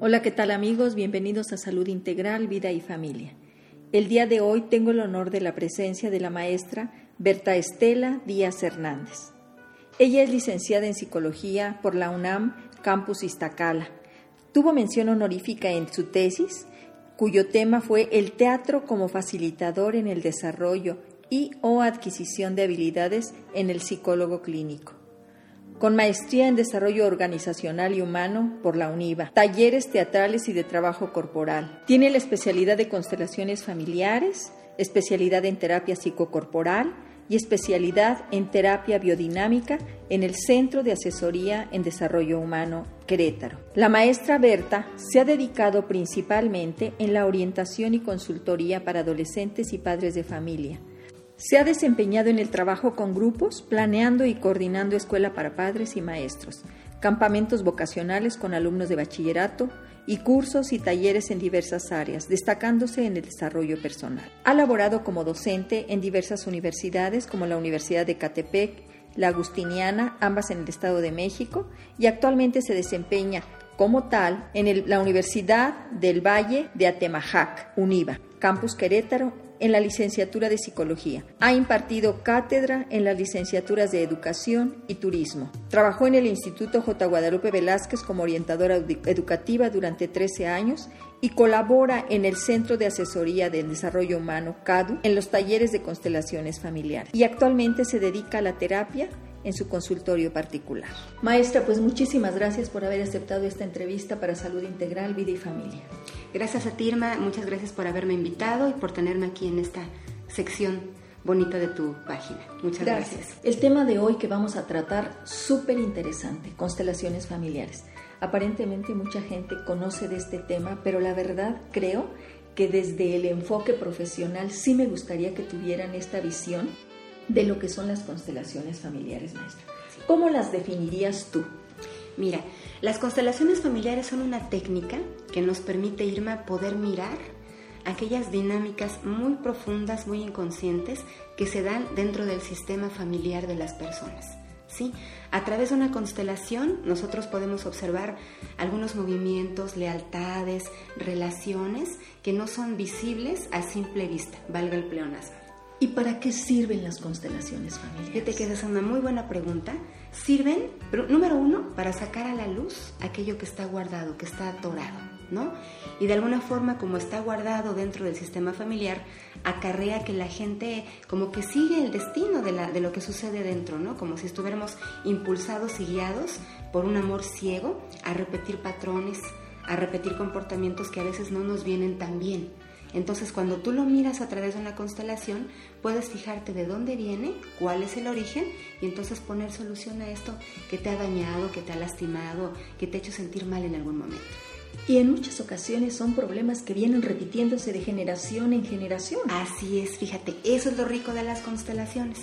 Hola, ¿qué tal amigos? Bienvenidos a Salud Integral, Vida y Familia. El día de hoy tengo el honor de la presencia de la maestra Berta Estela Díaz Hernández. Ella es licenciada en Psicología por la UNAM Campus Iztacala. Tuvo mención honorífica en su tesis, cuyo tema fue el teatro como facilitador en el desarrollo y o adquisición de habilidades en el psicólogo clínico con maestría en desarrollo organizacional y humano por la UNIVA, talleres teatrales y de trabajo corporal. Tiene la especialidad de constelaciones familiares, especialidad en terapia psicocorporal y especialidad en terapia biodinámica en el Centro de Asesoría en Desarrollo Humano Querétaro. La maestra Berta se ha dedicado principalmente en la orientación y consultoría para adolescentes y padres de familia se ha desempeñado en el trabajo con grupos, planeando y coordinando escuela para padres y maestros, campamentos vocacionales con alumnos de bachillerato y cursos y talleres en diversas áreas, destacándose en el desarrollo personal. Ha laborado como docente en diversas universidades como la Universidad de Catepec, la Agustiniana, ambas en el Estado de México, y actualmente se desempeña como tal en la Universidad del Valle de Atemajac, UNIVA, Campus Querétaro, en la licenciatura de Psicología. Ha impartido cátedra en las licenciaturas de Educación y Turismo. Trabajó en el Instituto J. Guadalupe Velázquez como orientadora educativa durante 13 años y colabora en el Centro de Asesoría del Desarrollo Humano, CADU, en los talleres de constelaciones familiares. Y actualmente se dedica a la terapia en su consultorio particular. Maestra, pues muchísimas gracias por haber aceptado esta entrevista para Salud Integral, Vida y Familia. Gracias a ti, Irma, muchas gracias por haberme invitado y por tenerme aquí en esta sección bonita de tu página. Muchas gracias. gracias. El tema de hoy que vamos a tratar, súper interesante, constelaciones familiares. Aparentemente mucha gente conoce de este tema, pero la verdad creo que desde el enfoque profesional sí me gustaría que tuvieran esta visión de lo que son las constelaciones familiares, maestra. ¿Cómo las definirías tú? Mira, las constelaciones familiares son una técnica que nos permite, Irma, poder mirar aquellas dinámicas muy profundas, muy inconscientes que se dan dentro del sistema familiar de las personas. ¿sí? A través de una constelación nosotros podemos observar algunos movimientos, lealtades, relaciones que no son visibles a simple vista, valga el pleonasmo. ¿Y para qué sirven las constelaciones familiares? Fíjate que esa es una muy buena pregunta. Sirven, número uno, para sacar a la luz aquello que está guardado, que está atorado, ¿no? Y de alguna forma, como está guardado dentro del sistema familiar, acarrea que la gente como que sigue el destino de, la, de lo que sucede dentro, ¿no? Como si estuviéramos impulsados y guiados por un amor ciego a repetir patrones, a repetir comportamientos que a veces no nos vienen tan bien. Entonces, cuando tú lo miras a través de una constelación, puedes fijarte de dónde viene, cuál es el origen y entonces poner solución a esto que te ha dañado, que te ha lastimado, que te ha hecho sentir mal en algún momento. Y en muchas ocasiones son problemas que vienen repitiéndose de generación en generación. Así es, fíjate, eso es lo rico de las constelaciones,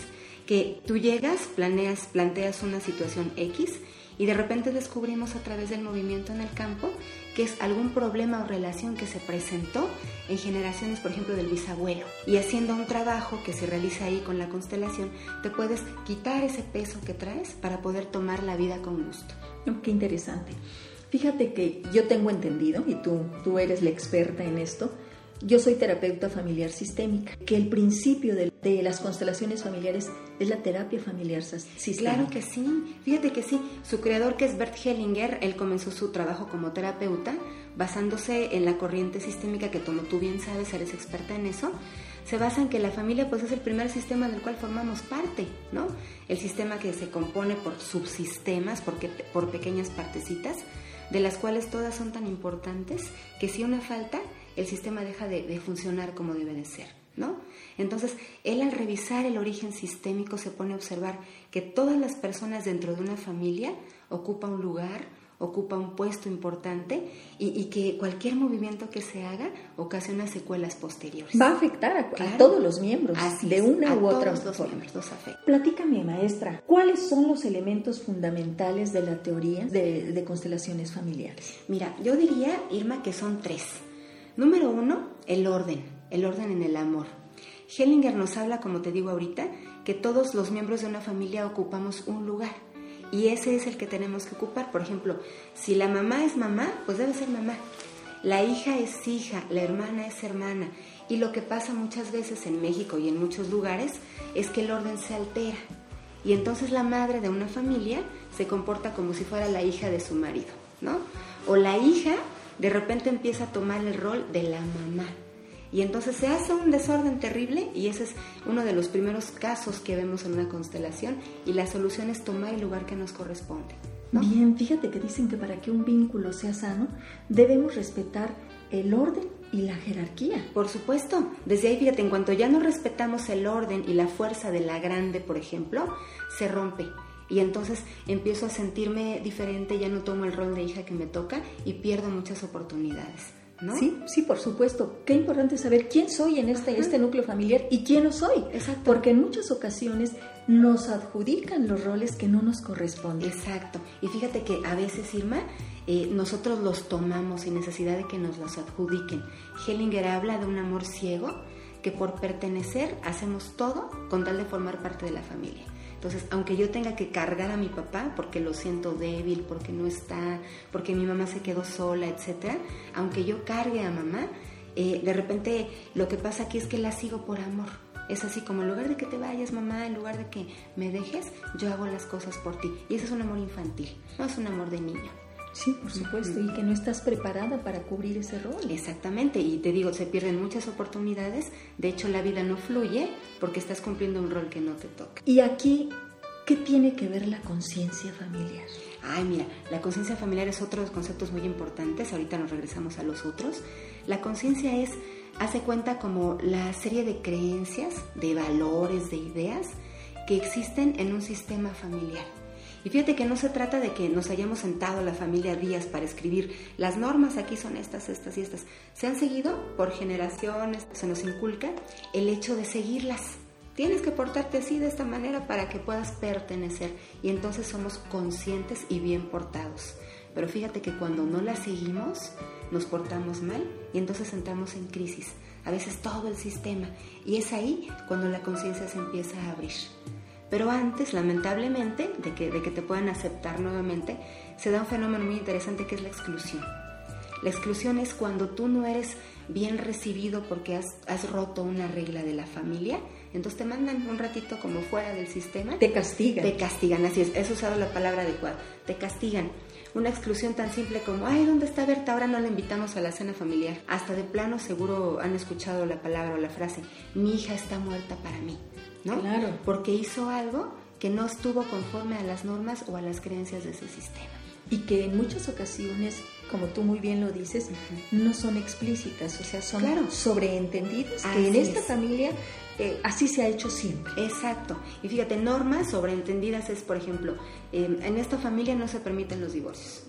que tú llegas, planeas, planteas una situación X y de repente descubrimos a través del movimiento en el campo que es algún problema o relación que se presentó en generaciones, por ejemplo, del bisabuelo. Y haciendo un trabajo que se realiza ahí con la constelación, te puedes quitar ese peso que traes para poder tomar la vida con gusto. qué interesante. Fíjate que yo tengo entendido, y tú, tú eres la experta en esto, yo soy terapeuta familiar sistémica, que el principio de, las constelaciones familiares es la terapia familiar sistémica. Claro que sí, fíjate que sí. Su creador, que es Bert Hellinger, él comenzó su trabajo como terapeuta basándose en la corriente sistémica, que como tú bien sabes, eres experta en eso, se basa en que la familia pues es el primer sistema del cual formamos parte, ¿no? El sistema que se compone por subsistemas, porque, por pequeñas partecitas, de las cuales todas son tan importantes que si una falta, el sistema deja de, funcionar como debe de ser, ¿no? Entonces, él al revisar el origen sistémico se pone a observar que todas las personas dentro de una familia ocupan un lugar, ocupa un puesto importante y, que cualquier movimiento que se haga ocasiona secuelas posteriores. Va a afectar a, todos los miembros de una u otra todos los miembros los afecta. Platícame, maestra, ¿cuáles son los elementos fundamentales de la teoría de constelaciones familiares? Mira, yo diría, Irma, que son tres. Número uno, el orden, el orden en el amor. Hellinger nos habla, como te digo ahorita, que todos los miembros de una familia ocupamos un lugar Y ese es el que tenemos que ocupar. Por ejemplo, si la mamá es mamá, pues debe ser mamá. La hija es hija, la hermana es hermana. Y lo que pasa muchas veces en México y en muchos lugares es que el orden se altera. Y entonces la madre de una familia se comporta como si fuera la hija de su marido, ¿no? O la hija de repente empieza a tomar el rol de la mamá. Y entonces se hace un desorden terrible y ese es uno de los primeros casos que vemos en una constelación y la solución es tomar el lugar que nos corresponde. Bien, fíjate que dicen que para que un vínculo sea sano debemos respetar el orden y la jerarquía. Por supuesto, desde ahí fíjate, en cuanto ya no respetamos el orden y la fuerza de la grande, por ejemplo, se rompe. Y entonces empiezo a sentirme diferente, ya no tomo el rol de hija que me toca y pierdo muchas oportunidades. Sí, sí, por supuesto. Qué importante saber quién soy en este, este núcleo familiar y quién no soy. Exacto. Porque en muchas ocasiones nos adjudican los roles que no nos corresponden. Exacto. Y fíjate que a veces, Irma, eh, nosotros los tomamos sin necesidad de que nos los adjudiquen. Hellinger habla de un amor ciego que por pertenecer hacemos todo con tal de formar parte de la familia. Entonces, aunque yo tenga que cargar a mi papá porque lo siento débil, porque no está, porque mi mamá se quedó sola, etcétera, aunque yo cargue a mamá, eh, de repente lo que pasa aquí es que la sigo por amor. Es así como en lugar de que te vayas, mamá, en lugar de que me dejes, yo hago las cosas por ti. Y ese es un amor infantil, no es un amor de niño. Sí, por supuesto, y que no estás preparada para cubrir ese rol. Exactamente, y te digo, se pierden muchas oportunidades, de hecho la vida no fluye porque estás cumpliendo un rol que no te toca. Y aquí, ¿qué tiene que ver la conciencia familiar? Ay, mira, la conciencia familiar es otro de los conceptos muy importantes, ahorita nos regresamos a los otros. La conciencia es, hace cuenta como la serie de creencias, de valores, de ideas que existen en un sistema familiar. Y fíjate que no se trata de que nos hayamos sentado la familia días para escribir las normas, aquí son estas, estas y estas. Se han seguido por generaciones, se nos inculca el hecho de seguirlas. Tienes que portarte así de esta manera para que puedas pertenecer y entonces somos conscientes y bien portados. Pero fíjate que cuando no las seguimos, nos portamos mal y entonces entramos en crisis. A veces todo el sistema. Y es ahí cuando la conciencia se empieza a abrir. Pero antes, lamentablemente, de que, de que te puedan aceptar nuevamente, se da un fenómeno muy interesante que es la exclusión. La exclusión es cuando tú no eres bien recibido porque has, has, roto una regla de la familia, entonces te mandan un ratito como fuera del sistema. Te castigan. Te castigan, así es, eso usado la palabra adecuada, te castigan. Una exclusión tan simple como, ay, ¿dónde está Berta? Ahora no la invitamos a la cena familiar. Hasta de plano seguro han escuchado la palabra o la frase, mi hija está muerta para mí. ¿No? Claro. Porque hizo algo que no estuvo conforme a las normas o a las creencias de ese sistema. Y que en muchas ocasiones, como tú muy bien lo dices, no son explícitas, o sea, son claro. sobreentendidas, que en esta familia eh, así se ha hecho siempre. Exacto. Y fíjate, normas sobreentendidas es, por ejemplo, eh, en esta familia no se permiten los divorcios.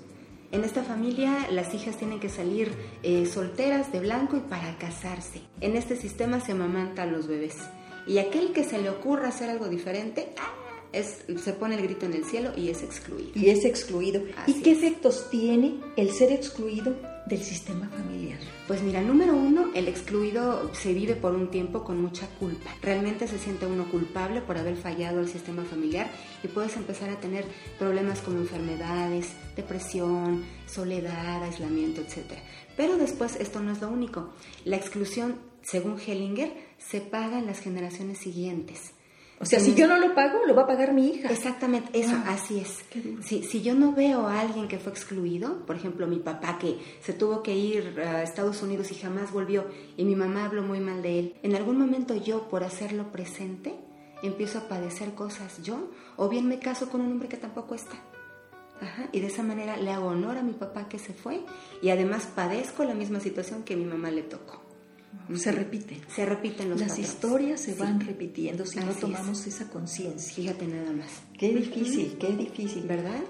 En esta familia las hijas tienen que salir eh, solteras de blanco y para casarse. En este sistema se amamantan los bebés. Y aquel que se le ocurra hacer algo diferente, ¡ah! es, se pone el grito en el cielo y es excluido. Y es excluido. Así ¿Y qué es. efectos tiene el ser excluido del sistema familiar? Pues mira, número uno, el excluido se vive por un tiempo con mucha culpa. Realmente se siente uno culpable por haber fallado al sistema familiar y puedes empezar a tener problemas como enfermedades, depresión, soledad, aislamiento, etc. Pero después esto no es lo único. La exclusión, según Hellinger, se paga en las generaciones siguientes. O sea, si yo no lo pago, lo va a pagar mi hija. Exactamente, eso, Ah, así es. Si, si yo no veo a alguien que fue excluido, por ejemplo, mi papá que se tuvo que ir a Estados Unidos y jamás volvió, y mi mamá habló muy mal de él, en algún momento yo, por hacerlo presente, empiezo a padecer cosas yo, o bien me caso con un hombre que tampoco está. Ajá, y de esa manera le hago honor a mi papá que se fue y además padezco la misma situación que mi mamá le tocó. Se repite. Se repiten los Las patrones. historias se Sí. van repitiendo si no es. tomamos esa conciencia. Fíjate nada más. Qué difícil, qué difícil. ¿Verdad?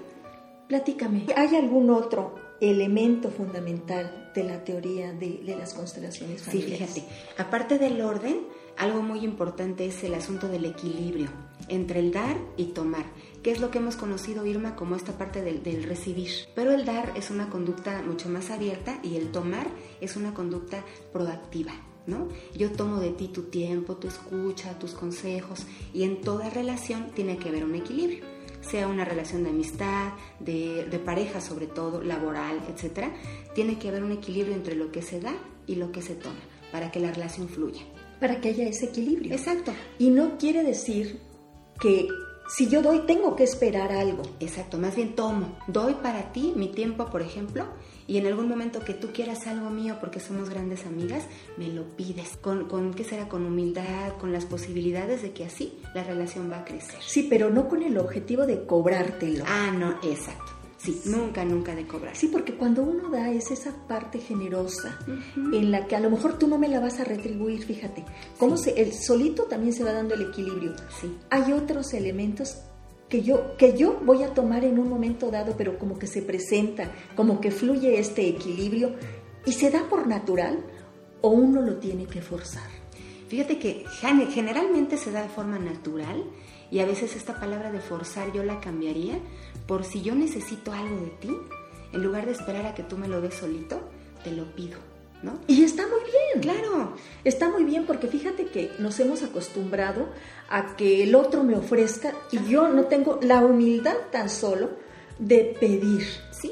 Platícame, ¿hay algún otro elemento fundamental de la teoría de, de las constelaciones Sí, familiares? fíjate. Aparte del orden, algo muy importante es el asunto del equilibrio entre el dar y tomar, que es lo que hemos conocido, Irma, como esta parte del, del recibir. Pero el dar es una conducta mucho más abierta y el tomar es una conducta proactiva. ¿No? Yo tomo de ti tu tiempo, tu escucha, tus consejos y en toda relación tiene que haber un equilibrio. sea una relación de amistad, de, de pareja sobre todo, laboral, etcétera, tiene que haber un equilibrio entre lo que se da y lo que se toma para que la relación fluya. Para que haya ese equilibrio. Exacto. Y no quiere decir que si yo doy, tengo que esperar algo. Exacto, más bien tomo. Doy para ti mi tiempo, por ejemplo, y en algún momento que tú quieras algo mío porque somos grandes amigas, me lo pides. Con, con ¿qué será? Con humildad, con las posibilidades de que así la relación va a crecer. Sí, pero no con el objetivo de cobrártelo. Ah, no, exacto. Sí, nunca, nunca de cobrar. Sí, porque cuando uno da es esa parte generosa en la que a lo mejor tú no me la vas a retribuir, fíjate. Cómo se, el solito también se va dando el equilibrio. Sí. Hay otros elementos que yo, que yo voy a tomar en un momento dado, pero como que se presenta, como que fluye este equilibrio y se da por natural o uno lo tiene que forzar. Fíjate que gene- generalmente se da de forma natural y a veces esta palabra de forzar yo la cambiaría por si yo necesito algo de ti, en lugar de esperar a que tú me lo des solito, te lo pido, ¿no? Y está muy bien. Claro, Está muy bien porque fíjate que nos hemos acostumbrado a que el otro me ofrezca y yo no tengo la humildad tan solo de pedir. sí,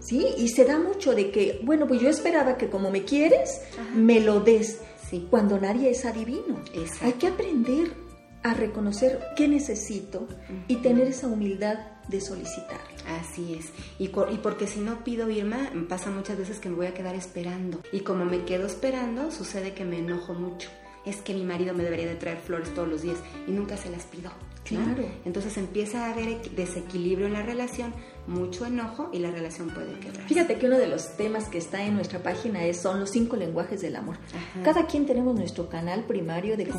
¿Sí? Y se da mucho de que, bueno, pues yo esperaba que como me quieres, Ajá. me lo des. Sí. Cuando nadie es adivino. Exacto. Hay que aprender a reconocer qué necesito y tener esa humildad de solicitar. Así es. Y, co- y porque si no pido Irma, pasa muchas veces que me voy a quedar esperando. Y como me quedo esperando, sucede que me enojo mucho. Es que mi marido me debería de traer flores todos los días y nunca se las pido. ¿no? Claro. Entonces empieza a haber equ- desequilibrio en la relación, mucho enojo y la relación puede quebrar. Fíjate que uno de los temas que está en nuestra página es, son los cinco lenguajes del amor. Ajá. Cada quien tenemos nuestro canal primario de Sí.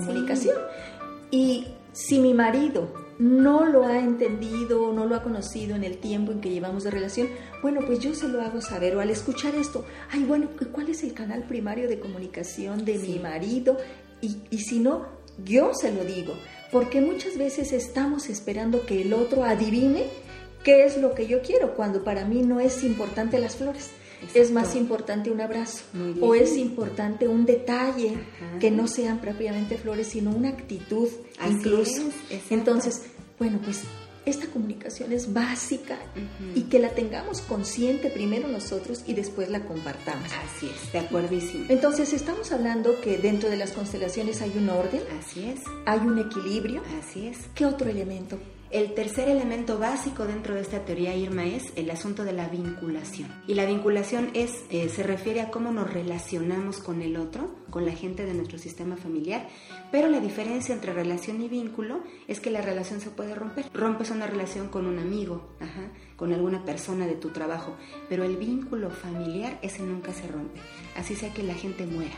Y si mi marido no lo ha entendido, no lo ha conocido en el tiempo en que llevamos de relación, bueno, pues yo se lo hago saber. O al escuchar esto, ay, bueno, ¿cuál es el canal primario de comunicación de mi marido? Y, y si no, yo se lo digo. Porque muchas veces estamos esperando que el otro adivine qué es lo que yo quiero, cuando para mí no es importante las flores. Es Exacto. más importante un abrazo o es importante un detalle Ajá. que no sean propiamente flores, sino una actitud Así incluso. es. Entonces, bueno, pues esta comunicación es básica Ujú. y que la tengamos consciente primero nosotros y después la compartamos. Así es, de acuerdísimo. Entonces, estamos hablando que dentro de las constelaciones hay un orden, Así es, hay un equilibrio. así es. ¿Qué otro elemento? El tercer elemento básico dentro de esta teoría, Irma, es el asunto de la vinculación. Y la vinculación es, eh, se refiere a cómo nos relacionamos con el otro, con la gente de nuestro sistema familiar, pero la diferencia entre relación y vínculo es que la relación se puede romper. Rompes una relación con un amigo, ajá, con alguna persona de tu trabajo, pero el vínculo familiar ese nunca se rompe, así sea que la gente muera.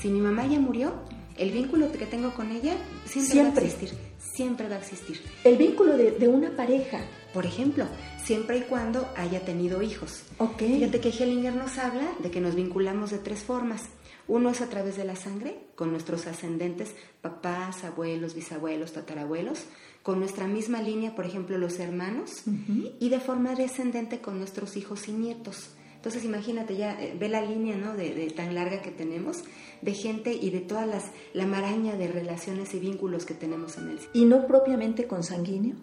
Si mi mamá ya murió, el vínculo que tengo con ella siempre, Siempre. va a existir, siempre va a existir. El vínculo de, de una pareja. Por ejemplo, siempre y cuando haya tenido hijos. Ok. Fíjate que Hellinger nos habla de que nos vinculamos de tres formas. Uno es a través de la sangre, con nuestros ascendentes, papás, abuelos, bisabuelos, tatarabuelos, con nuestra misma línea, por ejemplo, los hermanos, y de forma descendente con nuestros hijos y nietos. Entonces imagínate ya, eh, ve la línea ¿no? de, de tan larga que tenemos de gente y de todas las, la maraña de relaciones y vínculos que tenemos en el Y no propiamente consanguíneo.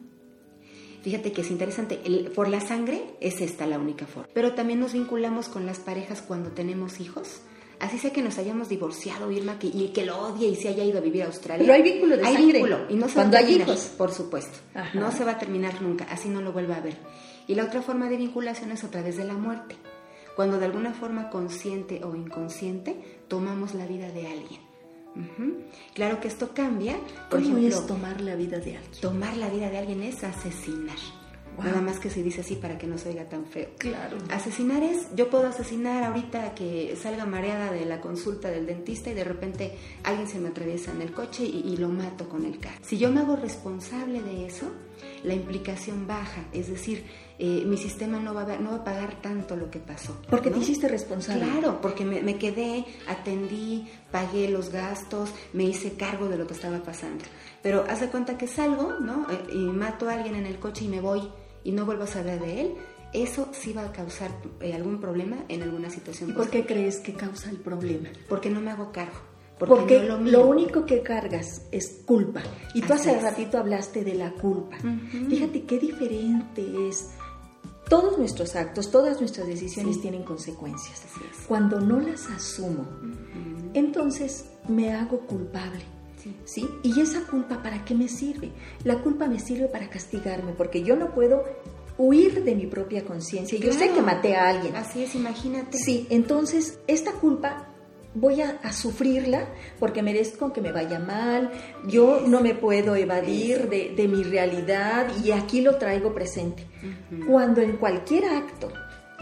Fíjate que es interesante, el- por la sangre es esta la única forma. Pero también nos vinculamos con las parejas cuando tenemos hijos. Así sea que nos hayamos divorciado, Irma, que, y que lo odie y se haya ido a vivir a Australia. Pero hay vínculo de Hay sangre. vínculo y no se Cuando va a hay terminar, hijos. por supuesto. Ajá. No se va a terminar nunca, así no lo vuelva a ver. Y la otra forma de vinculación es a través de la muerte. Cuando de alguna forma consciente o inconsciente tomamos la vida de alguien. Claro que esto cambia. Por ¿Cómo ejemplo, es tomar la vida de alguien? Tomar la vida de alguien es asesinar. Wow. Nada más que se dice así para que no se oiga tan feo. Claro. Asesinar es, yo puedo asesinar ahorita que salga mareada de la consulta del dentista y de repente alguien se me atraviesa en el coche y, y lo mato con el carro. Si yo me hago responsable de eso, la implicación baja, es decir, eh, mi sistema no va, a, ver- no va a pagar tanto lo que pasó. Porque ¿no? te hiciste responsable. Claro, porque me, me quedé, atendí, pagué los gastos, me hice cargo de lo que estaba pasando. Pero haz de cuenta que salgo, ¿no? Eh, y mato a alguien en el coche y me voy y no vuelvo a saber de él. Eso sí va a causar eh, algún problema en alguna situación. ¿Y por qué crees que causa el problema? Porque no me hago cargo. Porque, lo, único que cargas es culpa. Y tú hace ratito hablaste de la culpa. Fíjate qué diferente es. Todos nuestros actos, todas nuestras decisiones tienen consecuencias. Cuando no las asumo, entonces me hago culpable. Sí. ¿Y esa culpa para qué me sirve? La culpa me sirve para castigarme, porque yo no puedo huir de mi propia conciencia. Yo sé que maté a alguien. Así es, imagínate. Sí, entonces esta culpa voy a, sufrirla porque merezco que me vaya mal, yo no me puedo evadir de, mi realidad y aquí lo traigo presente. Cuando en cualquier acto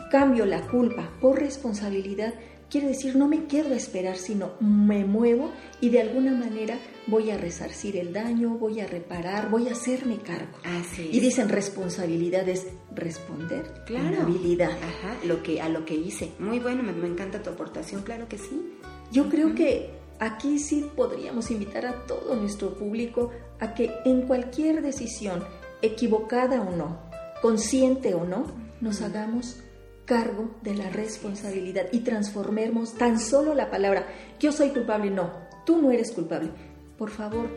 cambio la culpa por responsabilidad, quiere decir no me quedo a esperar, sino me muevo y de alguna manera voy a resarcir el daño, voy a reparar, voy a hacerme cargo. Así Y dicen responsabilidad es responder, claro. habilidad. Ajá, lo que, a lo que hice. Muy bueno, me, me encanta tu aportación, claro que sí. Yo creo que aquí sí podríamos invitar a todo nuestro público a que en cualquier decisión, equivocada o no, consciente o no, nos hagamos cargo de la responsabilidad y transformemos tan solo la palabra yo soy culpable, no, tú no eres culpable. Por favor,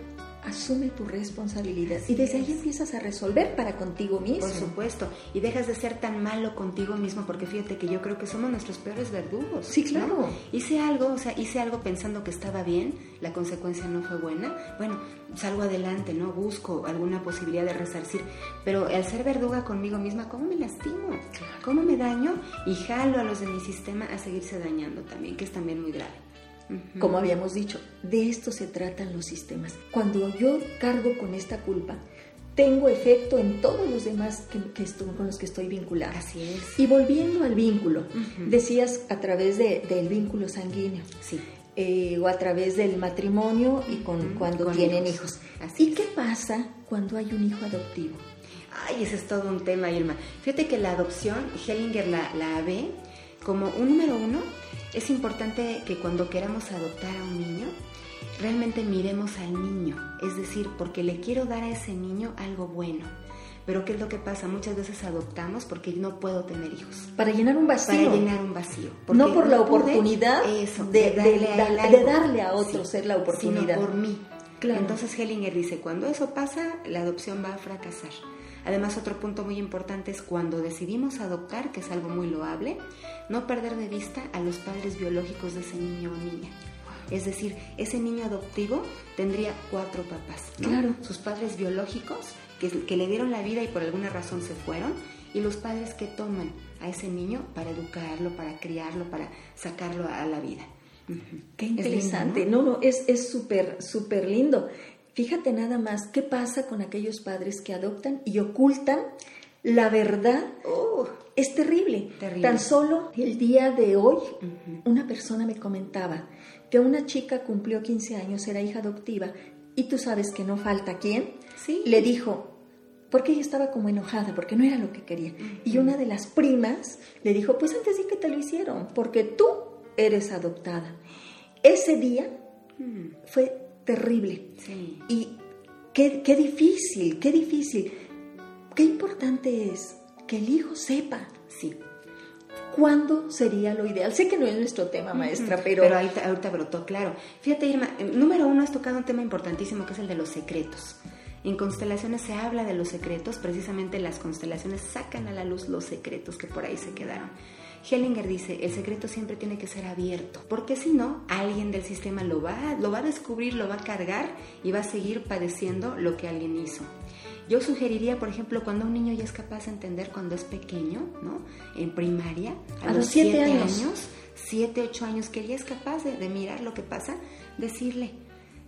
asume tu responsabilidad y desde ahí empiezas a resolver para contigo mismo. Por supuesto, y dejas de ser tan malo contigo mismo porque fíjate que yo creo que somos nuestros peores verdugos. Sí, claro. Hice algo, o sea, hice algo pensando que estaba bien, la consecuencia no fue buena. Bueno, salgo adelante, ¿no? Busco alguna posibilidad de resarcir, pero al ser verduga conmigo misma, ¿cómo me lastimo? ¿Cómo me daño? Y jalo a los de mi sistema a seguirse dañando también, que es también muy grave. Como habíamos dicho, de esto se tratan los sistemas. Cuando yo cargo con esta culpa, tengo efecto en todos los demás que, con los que estoy vinculada. Así es. Y volviendo al vínculo, decías a través del vínculo sanguíneo. Sí. Eh, o a través del matrimonio y con, cuando tienen hijos. ¿Y qué pasa cuando hay un hijo adoptivo? Ay, ese es todo un tema, Irma. Fíjate que la adopción, Hellinger la, la ve como un número uno es importante que cuando queramos adoptar a un niño, realmente miremos al niño, es decir, porque le quiero dar a ese niño algo bueno. Pero ¿qué es lo que pasa? Muchas veces adoptamos porque no puedo tener hijos. Para llenar un vacío. Para llenar un vacío. No por la oportunidad de, darle a, otro ser la oportunidad. Sino por mí. Entonces Hellinger dice, cuando eso pasa, la adopción va a fracasar. Además, otro punto muy importante es cuando decidimos adoptar, que es algo muy loable, no perder de vista a los padres biológicos de ese niño o niña. Es decir, ese niño adoptivo tendría cuatro papás. Claro. Sus padres biológicos, que, le dieron la vida y por alguna razón se fueron, y los padres que toman a ese niño para educarlo, para criarlo, para sacarlo a la vida. Qué interesante. ¿no? no, es súper, súper lindo. Fíjate nada más qué pasa con aquellos padres que adoptan y ocultan la verdad. Oh, es terrible. Tan solo el día de hoy, una persona me comentaba que una chica cumplió 15 años, era hija adoptiva, y tú sabes que no falta quién. Sí. Le dijo, porque ella estaba como enojada, porque no era lo que quería. Y una de las primas le dijo, pues antes sí que te lo hicieron, porque tú eres adoptada. Ese día fue terrible. Y qué, qué difícil, qué difícil. Qué importante es que el hijo sepa. Sí. ¿Cuándo sería lo ideal? Sé que no es nuestro tema, maestra, pero... Pero ahorita, ahorita brotó, claro. Fíjate, Irma, eh, número uno has tocado un tema importantísimo que es el de los secretos. En constelaciones se habla de los secretos, precisamente las constelaciones sacan a la luz los secretos que por ahí se quedaron. Hellinger dice, el secreto siempre tiene que ser abierto, porque si no, alguien del sistema lo va, lo va a descubrir, lo va a cargar y va a seguir padeciendo lo que alguien hizo. Yo sugeriría, por ejemplo, cuando un niño ya es capaz de entender cuando es pequeño, ¿no? En primaria, a, los siete años, siete, ocho años, que ya es capaz de, de mirar lo que pasa, decirle,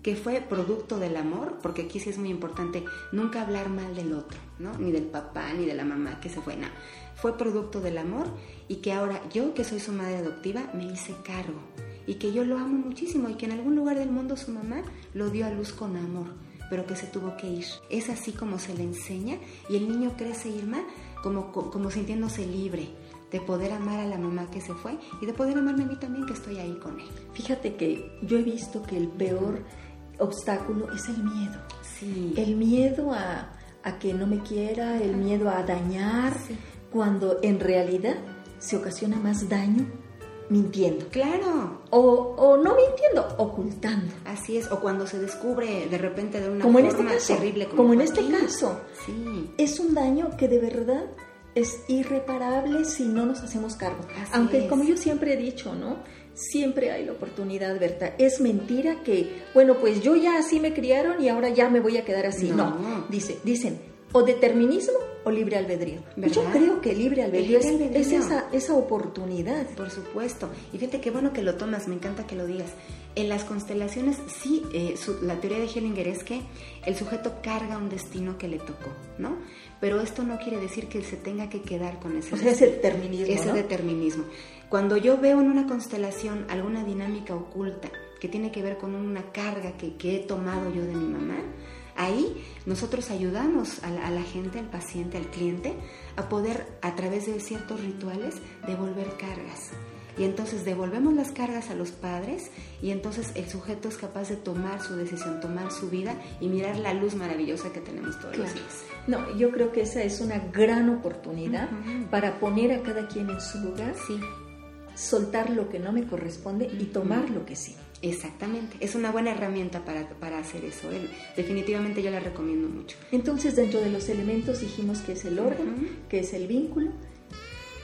que fue producto del amor, porque aquí sí es muy importante nunca hablar mal del otro, ¿no? Ni del papá, ni de la mamá que se fue, no. Fue producto del amor y que ahora yo, que soy su madre adoptiva, me hice cargo y que yo lo amo muchísimo y que en algún lugar del mundo su mamá lo dio a luz con amor, pero que se tuvo que ir. Es así como se le enseña y el niño crece, Irma, como, como sintiéndose libre de poder amar a la mamá que se fue y de poder amarme a mí también que estoy ahí con él. Fíjate que yo he visto que el peor obstáculo es el miedo. Sí. El miedo a, que no me quiera, el miedo a dañar, cuando en realidad se ocasiona más daño mintiendo. Claro. O, o no mintiendo, ocultando. Así es, o cuando se descubre de repente de una como en este forma caso, terrible. Como, en este caso. Sí. Es un daño que de verdad es irreparable si no nos hacemos cargo. Así Aunque es. como yo siempre he dicho, ¿no? Siempre hay la oportunidad, Berta. Es mentira que, bueno, pues yo ya así me criaron y ahora ya me voy a quedar así. No, No. dice, dicen, o determinismo o libre albedrío. Pues yo creo que libre albedrío, libre es- esa, esa oportunidad. Por supuesto. Y fíjate qué bueno que lo tomas, me encanta que lo digas. En las constelaciones, sí, eh, su- la teoría de Hellinger es que el sujeto carga un destino que le tocó, ¿no? Pero esto no quiere decir que se tenga que quedar con ese O sea, ese determinismo, ese ¿no? determinismo. Cuando yo veo en una constelación alguna dinámica oculta que tiene que ver con una carga que, que he tomado yo de mi mamá, ahí nosotros ayudamos a la, a la gente, al paciente, al cliente, a poder, a través de ciertos rituales, devolver cargas. Y entonces devolvemos las cargas a los padres y entonces el sujeto es capaz de tomar su decisión, tomar su vida y mirar la luz maravillosa que tenemos todos los días. No, yo creo que esa es una gran oportunidad para poner a cada quien en su lugar, Sí, soltar lo que no me corresponde y tomar lo que sí. Exactamente, es una buena herramienta para, para hacer eso. Definitivamente yo la recomiendo mucho. Entonces, dentro de los elementos dijimos que es el Ujú. que es el vínculo,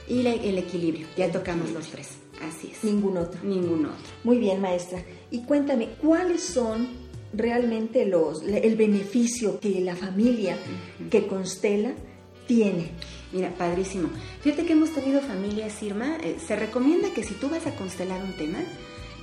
Y la- el equilibrio, ya El tocamos equilibrio. los tres, así es. ningún otro. Ningún otro. Muy bien, maestra. Y cuéntame, ¿cuáles son realmente los el beneficio que la familia que constela tiene? Mira, padrísimo. Fíjate que hemos tenido familias, Irma. eh, se recomienda que si tú vas a constelar un tema,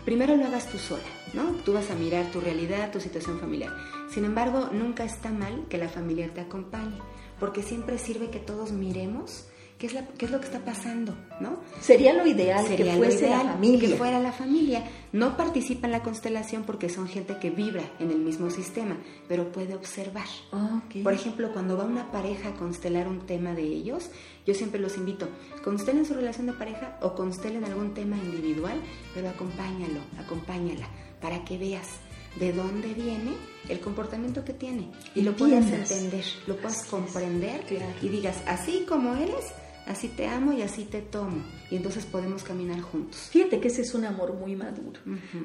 primero lo hagas tú sola, ¿no? Tú vas a mirar tu realidad, tu situación familiar. Sin embargo, nunca está mal que la familiar te acompañe, porque siempre sirve que todos miremos qué es, la- qué es lo que está pasando, ¿no? Sería lo ideal Sería que fuese ideal la familia. Que fuera la familia. No participa en la constelación porque son gente que vibra en el mismo sistema, pero puede observar. Ah, ok. Por ejemplo, cuando va una pareja a constelar un tema de ellos, yo siempre los invito, constelen su relación de pareja o constelen algún tema individual, pero acompáñalo, acompáñala, para que veas de dónde viene el comportamiento que tiene y lo puedas entender, lo puedas comprender Claro. y digas, así como eres, así te amo y así te tomo. Y entonces podemos caminar juntos. Fíjate que ese es un amor muy maduro.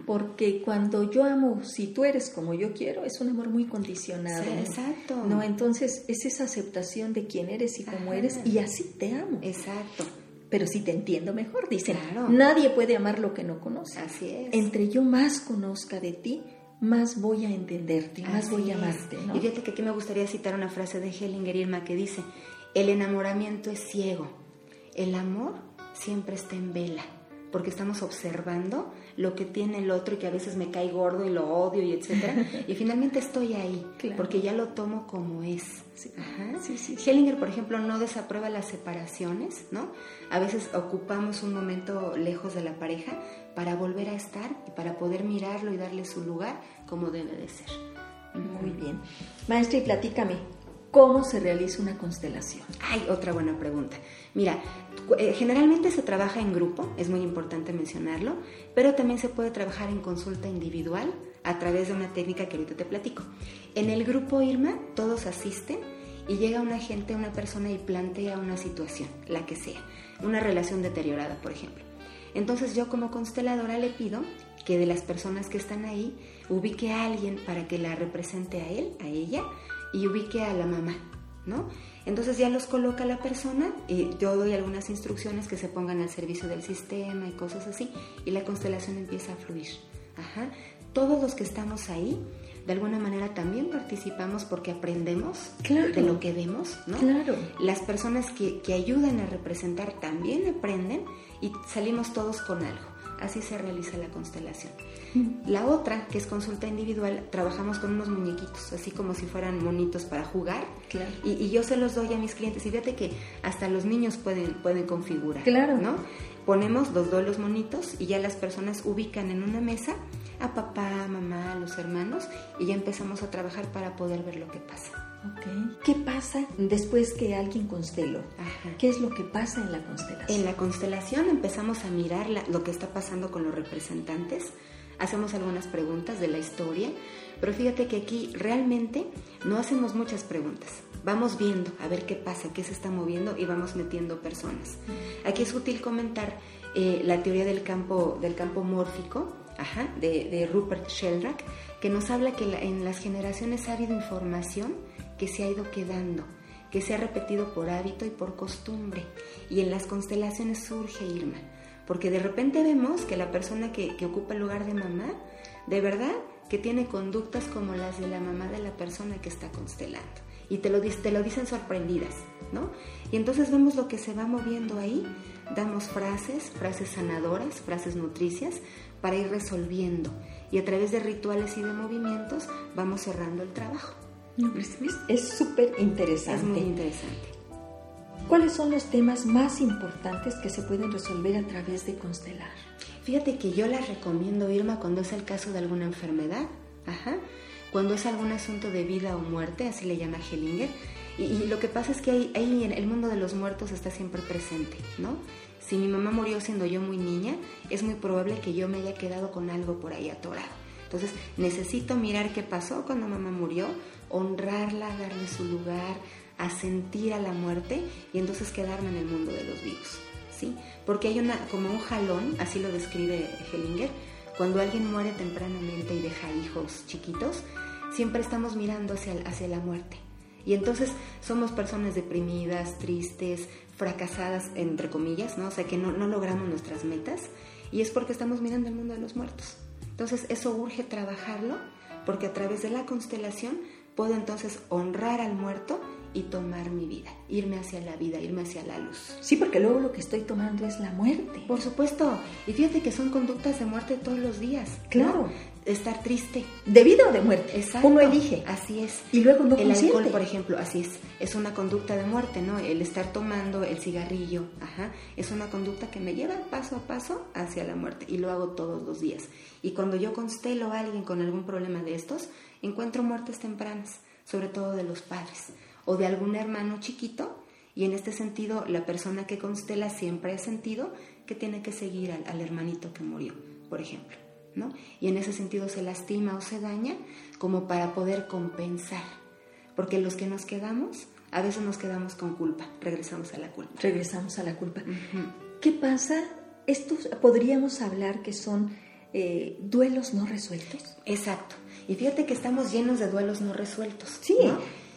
Porque cuando yo amo, si tú eres como yo quiero, es un amor muy condicionado. Sí, ¿no? exacto. No, entonces es esa aceptación de quién eres y cómo Ajá. eres y así te amo. Exacto, Pero si te entiendo mejor, dicen, Claro. nadie puede amar lo que no conoce. así es. Entre yo más conozca de ti, más voy a entenderte, más Así voy a amarte, ¿no? Y fíjate que aquí me gustaría citar una frase de Hellinger Irma que dice, el enamoramiento es ciego, el amor siempre está en vela, porque estamos observando lo que tiene el otro y que a veces me cae gordo y lo odio y etcétera, y finalmente estoy ahí, Claro. porque ya lo tomo como es. Sí. Ajá. Sí, sí, sí. Hellinger, por ejemplo, no desaprueba las separaciones, ¿no? A veces ocupamos un momento lejos de la pareja para volver a estar y para poder mirarlo y darle su lugar como debe de ser. Muy bien. Maestra, y platícame, ¿cómo se realiza una constelación? Ay, otra buena pregunta. Mira, eh, generalmente se trabaja en grupo, es muy importante mencionarlo, pero también se puede trabajar en consulta individual a través de una técnica que ahorita te platico. En el grupo Irma, todos asisten y llega una gente, una persona y plantea una situación, la que sea, una relación deteriorada, por ejemplo. Entonces yo como consteladora le pido que de las personas que están ahí ubique a alguien para que la represente a él, a ella, y ubique a la mamá, ¿no? Entonces ya los coloca la persona y yo doy algunas instrucciones que se pongan al servicio del sistema y cosas así, y la constelación empieza a fluir. Ajá. Todos los que estamos ahí, de alguna manera también participamos porque aprendemos Claro. de lo que vemos, ¿no? Claro. Las personas que, que ayudan a representar también aprenden y salimos todos con algo. Así se realiza la constelación. La otra, que es consulta individual, trabajamos con unos muñequitos, así como si fueran monitos para jugar. Claro. Y, y yo se los doy a mis clientes. Y fíjate que hasta los niños pueden, pueden configurar. Claro. ¿no? Ponemos los dos los monitos y ya las personas ubican en una mesa a papá, mamá, a los hermanos y ya empezamos a trabajar para poder ver lo que pasa. Ok. ¿Qué pasa después que alguien consteló? Ajá. ¿Qué es lo que pasa en la constelación? En la constelación empezamos a mirar la- lo que está pasando con los representantes, hacemos algunas preguntas de la historia, pero fíjate que aquí realmente no hacemos muchas preguntas. Vamos viendo a ver qué pasa, qué se está moviendo y vamos metiendo personas. Aquí es útil comentar eh, la teoría del campo, del campo mórfico, de, Rupert Sheldrake, que nos habla que en las generaciones ha habido información que se ha ido quedando, que se ha repetido por hábito y por costumbre. Y en las constelaciones surge Irma, porque de repente vemos que la persona que, ocupa el lugar de mamá, de verdad que tiene conductas como las de la mamá de la persona que está constelando. Y te lo, te lo dicen sorprendidas, ¿no? Y entonces vemos lo que se va moviendo ahí, damos frases, frases sanadoras, frases nutricias, para ir resolviendo. Y a través de rituales y de movimientos vamos cerrando el trabajo. Pues, es súper interesante. Es muy interesante. ¿Cuáles son los temas más importantes que se pueden resolver a través de constelar? Fíjate que yo las recomiendo, Irma, cuando es el caso de alguna enfermedad, ajá, cuando es algún asunto de vida o muerte, así le llama Hellinger. Y, lo que pasa es que ahí, ahí en el mundo de los muertos está siempre presente, ¿no? Si mi mamá murió siendo yo muy niña, es muy probable que yo me haya quedado con algo por ahí atorado. Entonces necesito mirar qué pasó cuando mamá murió, honrarla, darle su lugar, asentir a la muerte y entonces quedarme en el mundo de los vivos. ¿sí? Porque hay una, como un jalón, así lo describe Hellinger, cuando alguien muere tempranamente y deja hijos chiquitos, siempre estamos mirando hacia, hacia la muerte. Y entonces somos personas deprimidas, tristes, fracasadas, entre comillas, ¿no? O sea, que no, no logramos nuestras metas y es porque estamos mirando el mundo de los muertos. Entonces, eso urge trabajarlo porque a través de la constelación puedo entonces honrar al muerto y tomar mi vida, irme hacia la vida, irme hacia la luz. Sí, porque luego lo que estoy tomando es la muerte. Por supuesto. Y fíjate que son conductas de muerte todos los días. Claro. Estar triste. ¿De vida o de muerte? Exacto. Uno elige. Así es. Y luego no El alcohol, por ejemplo, así es. Es una conducta de muerte, ¿no? El estar tomando el cigarrillo, ajá. Es una conducta que me lleva paso a paso hacia la muerte. Y lo hago todos los días. Y cuando yo constelo a alguien con algún problema de estos, encuentro muertes tempranas, sobre todo de los padres o de algún hermano chiquito y en este sentido la persona que constela siempre ha sentido que tiene que seguir al, hermanito que murió, por ejemplo. ¿no? Y en ese sentido se lastima o se daña como para poder compensar. Porque los que nos quedamos, a veces nos quedamos con culpa, regresamos a la culpa. Regresamos a la culpa. ¿Qué pasa? Estos podríamos hablar que son eh, duelos no resueltos. Exacto. Y fíjate que estamos llenos de duelos no resueltos. Sí.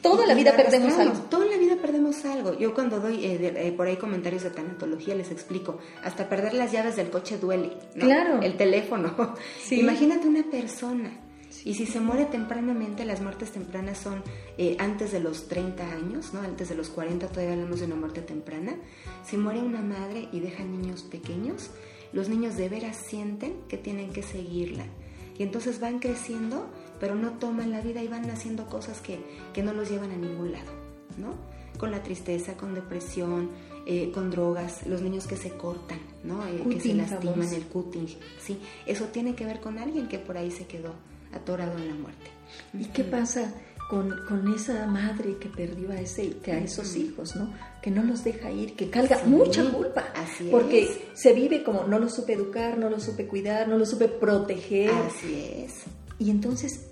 Toda la vida perdemos algo. Toda la vida perdemos algo. Yo cuando doy eh, eh, por ahí comentarios de tanatología les explico, hasta perder las llaves del coche duele. Claro. El teléfono. Imagínate una persona. Y si se muere tempranamente, las muertes tempranas son eh, antes de los 30 años, ¿no? Antes de los 40 todavía hablamos de una muerte temprana. Si muere una madre y deja niños pequeños, los niños de veras sienten que tienen que seguirla. Y entonces van creciendo pero no toman la vida y van haciendo cosas que, no los llevan a ningún lado, ¿no? Con la tristeza, con depresión, eh, con drogas, los niños que se cortan, ¿no? Eh, que se lastiman, el cutting, ¿sí? Eso tiene que ver con alguien que por ahí se quedó atorado en la muerte. ¿Y qué pasa con, esa madre que perdió a, ese, que a esos hijos, ¿no? Que no los deja ir, que carga mucha culpa. Así porque se vive como no lo supe educar, no lo supe cuidar, no lo supe proteger. Así es. Y entonces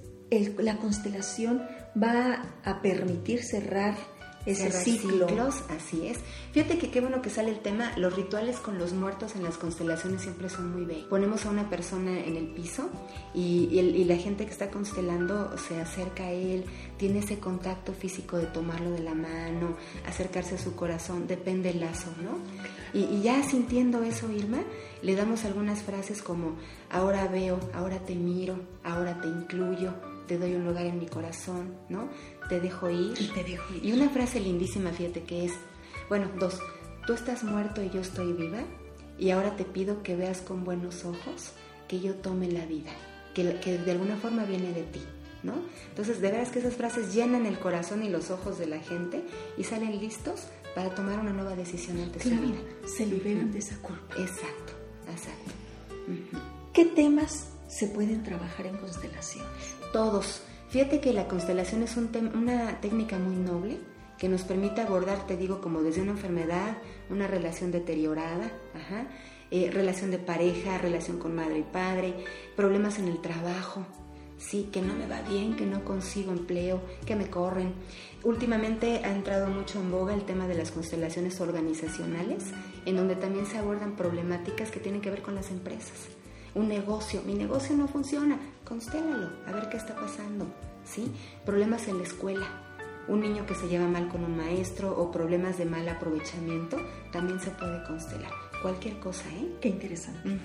la constelación va a permitir cerrar ese ciclo. Ciclos, así es. Fíjate que qué bueno que sale el tema, los rituales con los muertos en las constelaciones siempre son muy bellos. Ponemos a una persona en el piso y, y, la gente que está constelando se acerca a él, tiene ese contacto físico de tomarlo de la mano, acercarse a su corazón, depende el lazo, ¿no? Y, y ya sintiendo eso, Irma, le damos algunas frases como, ahora veo, ahora te miro, ahora te incluyo, te doy un lugar en mi corazón, ¿no? Te dejo ir. Y te dejo ir. Y una frase lindísima, fíjate, que es, bueno, dos, tú estás muerto y yo estoy viva, y ahora te pido que veas con buenos ojos que yo tome la vida, que, que de alguna forma viene de ti. ¿No? Entonces, de veras que esas frases llenan el corazón y los ojos de la gente y salen listos para tomar una nueva decisión ante su vida. Se liberan de esa culpa. Exacto, exacto. ¿Qué temas se pueden trabajar en constelaciones? todos. Fíjate que la constelación es una técnica muy noble que nos permite abordar, te digo, como desde una enfermedad, una relación deteriorada, eh, relación de pareja, relación con madre y padre, problemas en el trabajo, sí, que no me va bien, que no consigo empleo, que me corren. Últimamente ha entrado mucho en boga el tema de las constelaciones organizacionales, en donde también se abordan problemáticas que tienen que ver con las empresas. Un negocio, mi negocio no funciona, constélalo, a ver qué está pasando, ¿sí? Problemas en la escuela, un niño que se lleva mal con un maestro o problemas de mal aprovechamiento, también se puede constelar. Cualquier cosa, ¿eh? Qué interesante.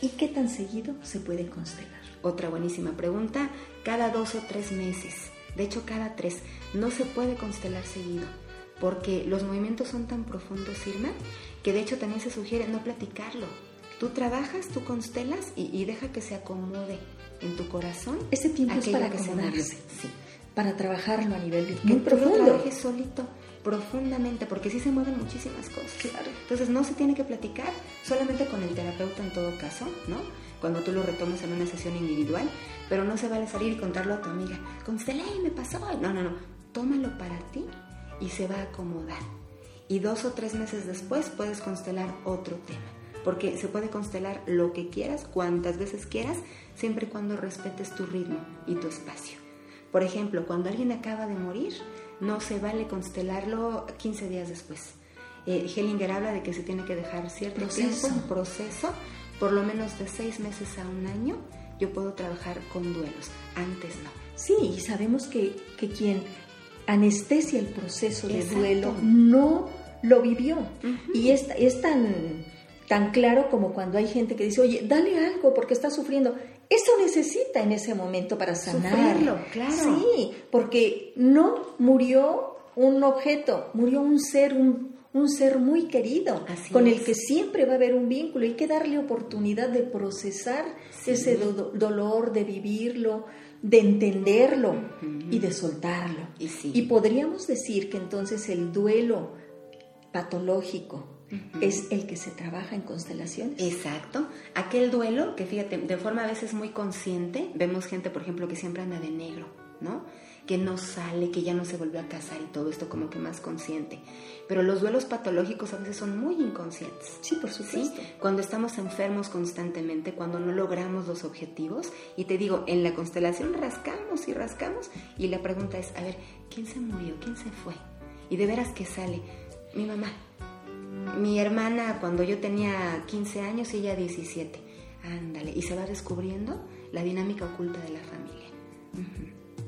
¿Y qué tan seguido se puede constelar? Otra buenísima pregunta, cada dos o tres meses. De hecho, cada tres. No se puede constelar seguido, porque los movimientos son tan profundos, Irma, que de hecho también se sugiere no platicarlo. Tú trabajas, tú constelas y, deja que se acomode en tu corazón. Ese tiempo es para que acomodarse. Sí. Para trabajarlo a nivel de, muy profundo. Que solito profundamente, porque sí se mueven muchísimas cosas. Claro. Entonces no se tiene que platicar solamente con el terapeuta en todo caso, ¿no? Cuando tú lo retomes en una sesión individual, pero no se vale salir y contarlo a tu amiga. Constelé y me pasó. No, no, no. Tómalo para ti y se va a acomodar. Y dos o tres meses después puedes constelar otro tema. Porque se puede constelar lo que quieras, cuantas veces quieras, siempre y cuando respetes tu ritmo y tu espacio. Por ejemplo, cuando alguien acaba de morir, no se vale constelarlo 15 días después. Eh, Hellinger habla de que se tiene que dejar cierto proceso. tiempo, un proceso, por lo menos de seis meses a un año, yo puedo trabajar con duelos, antes no. Sí, y sabemos que, quien anestesia el proceso de duelo no lo vivió. Y es, es tan, tan claro como cuando hay gente que dice, oye, dale algo porque está sufriendo. Eso necesita en ese momento para sanarlo. claro. Sí, porque no murió un objeto, murió un ser, un, ser muy querido, con el que siempre va a haber un vínculo. Hay que darle oportunidad de procesar ese dolor, de vivirlo, de entenderlo y de soltarlo. y podríamos decir que entonces el duelo patológico, es el que se trabaja en constelaciones. Exacto. Aquel duelo que, fíjate, de forma a veces muy consciente, vemos gente, por ejemplo, que siempre anda de negro, ¿no? Que no sale, que ya no se vuelve a casar y todo esto como que más consciente. Pero los duelos patológicos a veces son muy inconscientes. Sí, por supuesto. Cuando estamos enfermos constantemente, cuando no logramos los objetivos, y te digo, en la constelación rascamos y rascamos, y la pregunta es, a ver, ¿quién se murió? ¿Quién se fue? Y de veras que sale, mi mamá, mi hermana cuando yo tenía 15 años y ella 17. Ándale, y se va descubriendo la dinámica oculta de la familia.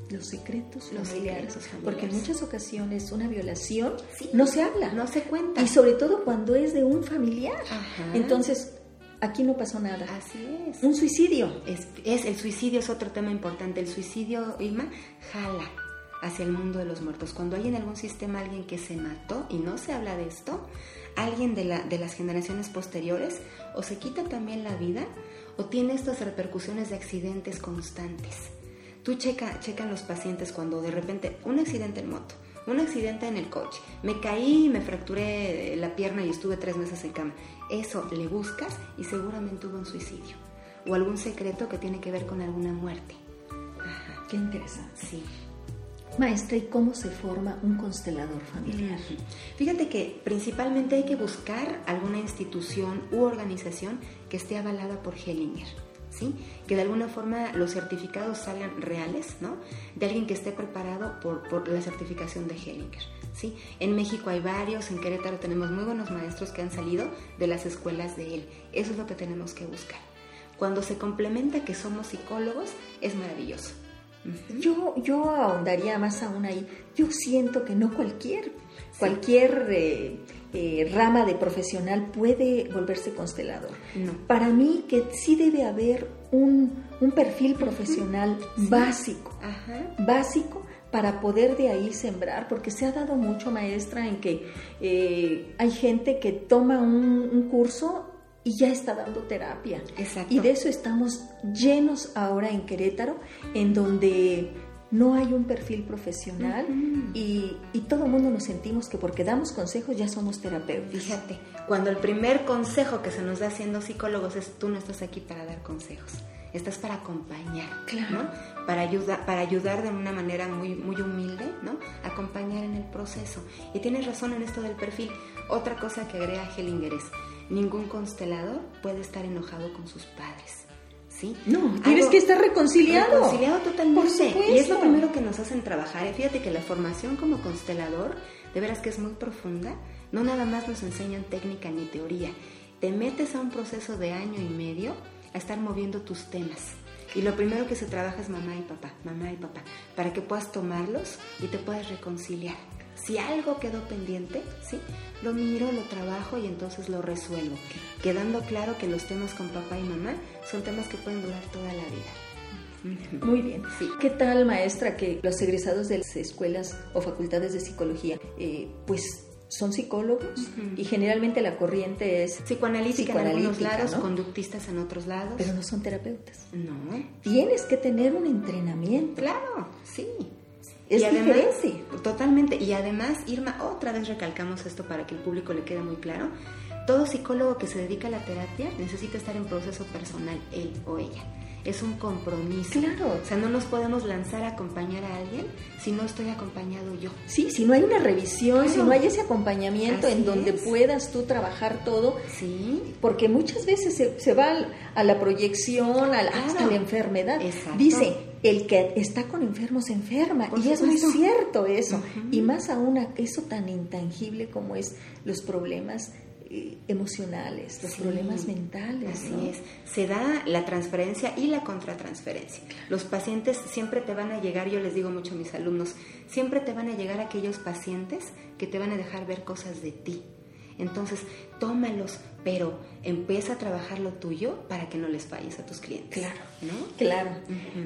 Los secretos los familiares, Porque en muchas ocasiones una violación no se habla. No se cuenta. Y sobre todo cuando es de un familiar. Entonces, aquí no pasó nada. Así es. Un suicidio. Es, es, el suicidio es otro tema importante. El suicidio, Irma, jala hacia el mundo de los muertos. Cuando hay en algún sistema alguien que se mató y no se habla de esto, alguien de, la, de las generaciones posteriores o se quita también la vida o tiene estas repercusiones de accidentes constantes. Tú checa, checan los pacientes cuando de repente un accidente en moto, un accidente en el coche, me caí, me fracturé la pierna y estuve tres meses en cama. Eso le buscas y seguramente hubo un suicidio o algún secreto que tiene que ver con alguna muerte. Qué interesante. Sí. Maestra, ¿y cómo se forma un constelador familiar? Fíjate que principalmente hay que buscar alguna institución u organización que esté avalada por Hellinger. ¿Sí? Que de alguna forma los certificados salgan reales, ¿no? De alguien que esté preparado por, la certificación de Hellinger, ¿sí? En México hay varios, en Querétaro tenemos muy buenos maestros que han salido de las escuelas de él. Eso es lo que tenemos que buscar. Cuando se complementa que somos psicólogos, es maravilloso. Yo, yo ahondaría más aún ahí. Yo siento que no cualquier, cualquier eh, eh, rama de profesional puede volverse constelador. Para mí que sí debe haber un, perfil profesional básico, básico para poder de ahí sembrar, porque se ha dado mucho, maestra, en que eh, hay gente que toma un, un curso y ya está dando terapia. Exacto. Y de eso estamos llenos ahora en Querétaro, en donde no hay un perfil profesional y, y, todo el mundo nos sentimos que porque damos consejos ya somos terapeutas. Fíjate, cuando el primer consejo que se nos da siendo psicólogos es tú no estás aquí para dar consejos, estás para acompañar, claro. Para ayudar, para ayudar de una manera muy, muy humilde, ¿no? Acompañar en el proceso. Y tienes razón en esto del perfil. Otra cosa que agrega Hellinger es, Ningún constelador puede estar enojado con sus padres. ¿sí? No, tienes que estar reconciliado. Reconciliado totalmente. y es lo primero que nos hacen trabajar. Fíjate que la formación como constelador, de veras que es muy profunda, no nada más nos enseñan técnica ni teoría. Te metes a un proceso de año y medio a estar moviendo tus temas. Y lo primero que se trabaja es mamá y papá, mamá y papá, para que puedas tomarlos y te puedas reconciliar. Si algo quedó pendiente, ¿sí? Lo miro, lo trabajo y entonces lo resuelvo, quedando claro que los temas con papá y mamá son temas que pueden durar toda la vida. Muy bien. Sí. ¿Qué tal, maestra, que los egresados de las escuelas o facultades de psicología, eh, pues son psicólogos y generalmente la corriente es psicoanalítica, en algunos lados, conductistas en otros lados. Pero no son terapeutas. No. Tienes que tener un entrenamiento. Claro, sí. Es y además, diferente. Totalmente. Y además, Irma, otra vez recalcamos esto para que el público le quede muy claro. Todo psicólogo que se dedica a la terapia necesita estar en proceso personal, él o ella es un compromiso. Claro. O sea, no nos podemos lanzar a acompañar a alguien si no estoy acompañado yo. Sí, si no hay una revisión, si no hay ese acompañamiento en donde puedas tú trabajar todo. Sí. Porque muchas veces se, va a la proyección, a la, hasta la enfermedad. Exacto. Dice, el que está con enfermos se enferma. y es muy cierto eso. Y más aún eso tan intangible como es los problemas eh, emocionales, los problemas mentales. Así es. Se da la transferencia y la contratransferencia. Los pacientes siempre te van a llegar, yo les digo mucho a mis alumnos, siempre te van a llegar aquellos pacientes que te van a dejar ver cosas de ti. Entonces, tómalos, pero empieza a trabajar lo tuyo para que no les falles a tus clientes. Claro, ¿no? Claro.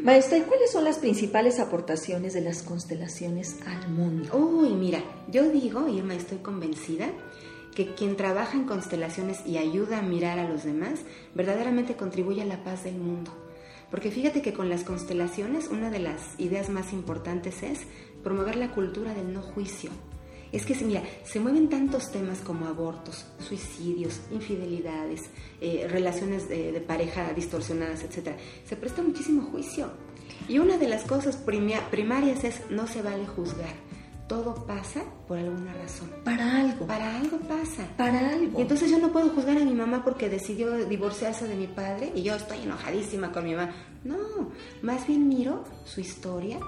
Maestra, ¿y cuáles son las principales aportaciones de las constelaciones al mundo? Uy, mira, yo digo, Irma, estoy convencida que quien trabaja en constelaciones y ayuda a mirar a los demás, verdaderamente contribuye a la paz del mundo. Porque fíjate que con las constelaciones una de las ideas más importantes es promover la cultura del no juicio. Es que, mira, se mueven tantos temas como abortos, suicidios, infidelidades, eh, relaciones de, pareja distorsionadas, etc. Se presta muchísimo juicio. Y una de las cosas primarias es no se vale juzgar todo pasa por alguna razón. Para algo. Para algo pasa. Para algo. Y entonces yo no puedo juzgar a mi mamá porque decidió divorciarse de mi padre y yo estoy enojadísima con mi mamá. No, más bien miro su historia,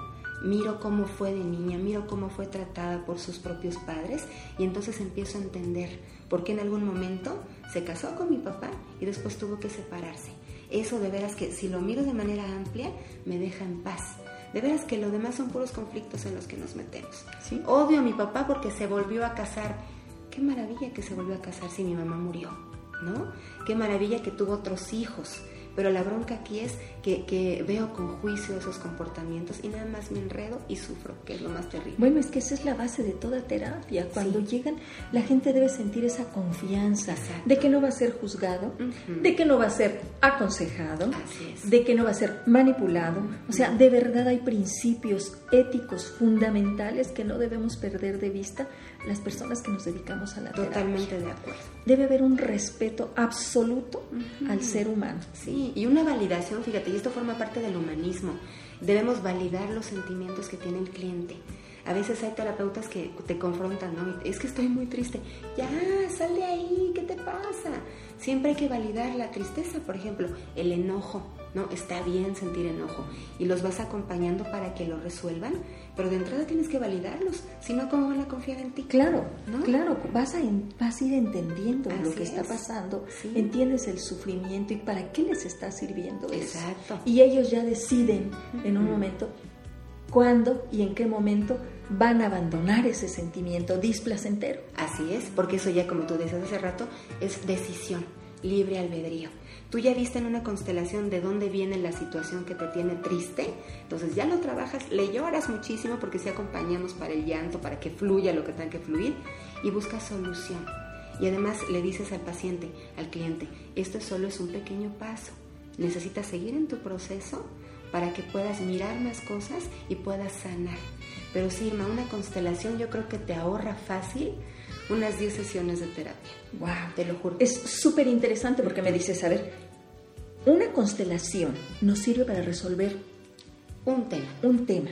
miro cómo fue de niña, miro cómo fue tratada por sus propios padres y entonces empiezo a entender por qué en algún momento se casó con mi papá y después tuvo que separarse. Eso de veras que si lo miro de manera amplia me deja en paz de veras que lo demás son puros conflictos en los que nos metemos. ¿sí? Odio a mi papá porque se volvió a casar. Qué maravilla que se volvió a casar si mi mamá murió, ¿no? Qué maravilla que tuvo otros hijos. Pero la bronca aquí es que, veo con juicio esos comportamientos y nada más me enredo y sufro, que es lo más terrible. Bueno, es que esa es la base de toda terapia. Cuando llegan, la gente debe sentir esa confianza de que no va a ser juzgado, de que no va a ser aconsejado, de que no va a ser manipulado. O sea, de verdad hay principios éticos fundamentales que no debemos perder de vista las personas que nos dedicamos a la terapia. Totalmente de acuerdo. Debe haber un respeto absoluto al ser humano. Sí, y una validación, fíjate, y esto forma parte del humanismo. Debemos validar los sentimientos que tiene el cliente. A veces hay terapeutas que te confrontan, ¿no? Es que estoy muy triste. Ya, sal de ahí, ¿qué te pasa? Siempre hay que validar la tristeza, por ejemplo, el enojo, ¿no? Está bien sentir enojo y los vas acompañando para que lo resuelvan, pero de entrada tienes que validarlos, si no, ¿cómo van a confiar en ti? Claro, ¿no? claro, vas a, vas a ir entendiendo lo que está pasando, entiendes el sufrimiento y para qué les está sirviendo Exacto. Y ellos ya deciden en un momento cuándo y en qué momento van a abandonar ese sentimiento displacentero. Así es, porque eso ya como tú decías hace rato, es decisión, libre albedrío. Tú ya viste en una constelación de dónde viene la situación que te tiene triste, entonces ya lo trabajas, le lloras muchísimo porque si acompañamos para el llanto, para que fluya lo que tenga que fluir y buscas solución. Y además le dices al paciente, al cliente, esto solo es un pequeño paso. Necesitas seguir en tu proceso para que puedas mirar más cosas y puedas sanar. Pero sí, Irma, una constelación yo creo que te ahorra fácil unas 10 sesiones de terapia. Wow, te lo juro. Es súper interesante porque me dices, a ver, una constelación nos sirve para resolver un tema. Un tema.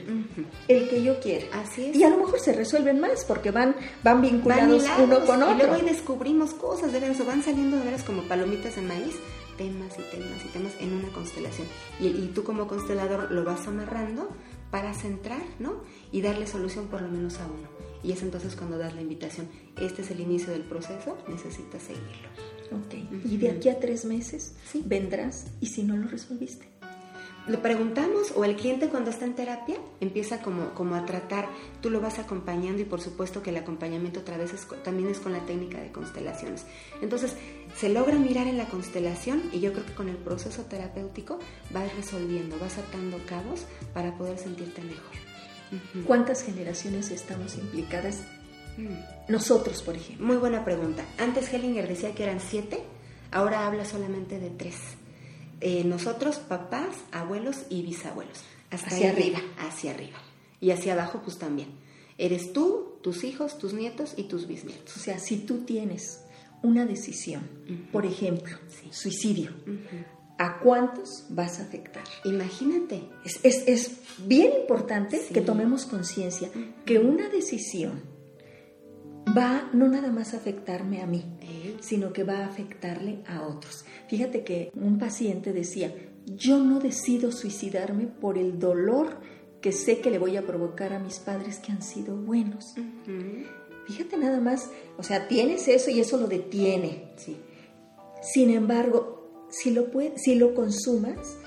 El que yo quiera. Así es. Y a lo mejor se resuelven más porque van, van vinculados uno con otro. Y luego ahí descubrimos cosas, de veras, o van saliendo de veras como palomitas de maíz, temas y temas y temas en una constelación constelación. Y, y tú como constelador lo vas amarrando para centrar, ¿no? Y darle solución por lo menos a uno. Y es entonces cuando das la invitación. Este es el inicio del proceso, necesitas seguirlo. Ok. Y de aquí a tres meses vendrás y si no lo resolviste. Le preguntamos o el cliente cuando está en terapia empieza como, como a tratar, tú lo vas acompañando y por supuesto que el acompañamiento otra vez también es con la técnica de constelaciones. Entonces se logra mirar en la constelación y yo creo que con el proceso terapéutico vas resolviendo, vas atando cabos para poder sentirte mejor. ¿Cuántas generaciones estamos implicadas mm. nosotros, por ejemplo? Muy buena pregunta. Antes Hellinger decía que eran siete, ahora habla solamente de tres. Eh, nosotros, papás, abuelos y bisabuelos. Hasta hacia arriba. Hacia arriba. Y hacia abajo, pues también. Eres tú, tus hijos, tus nietos y tus bisnietos. O sea, si tú tienes una decisión, por ejemplo, suicidio, ¿a cuántos vas a afectar? Imagínate. Es, bien importante que tomemos conciencia que una decisión va no nada más a afectarme a mí, sino que va a afectarle a otros. Fíjate que un paciente decía, yo no decido suicidarme por el dolor que sé que le voy a provocar a mis padres que han sido buenos. Fíjate nada más, o sea, tienes eso y eso lo detiene. Sí. Sin embargo, si lo, si lo consumas,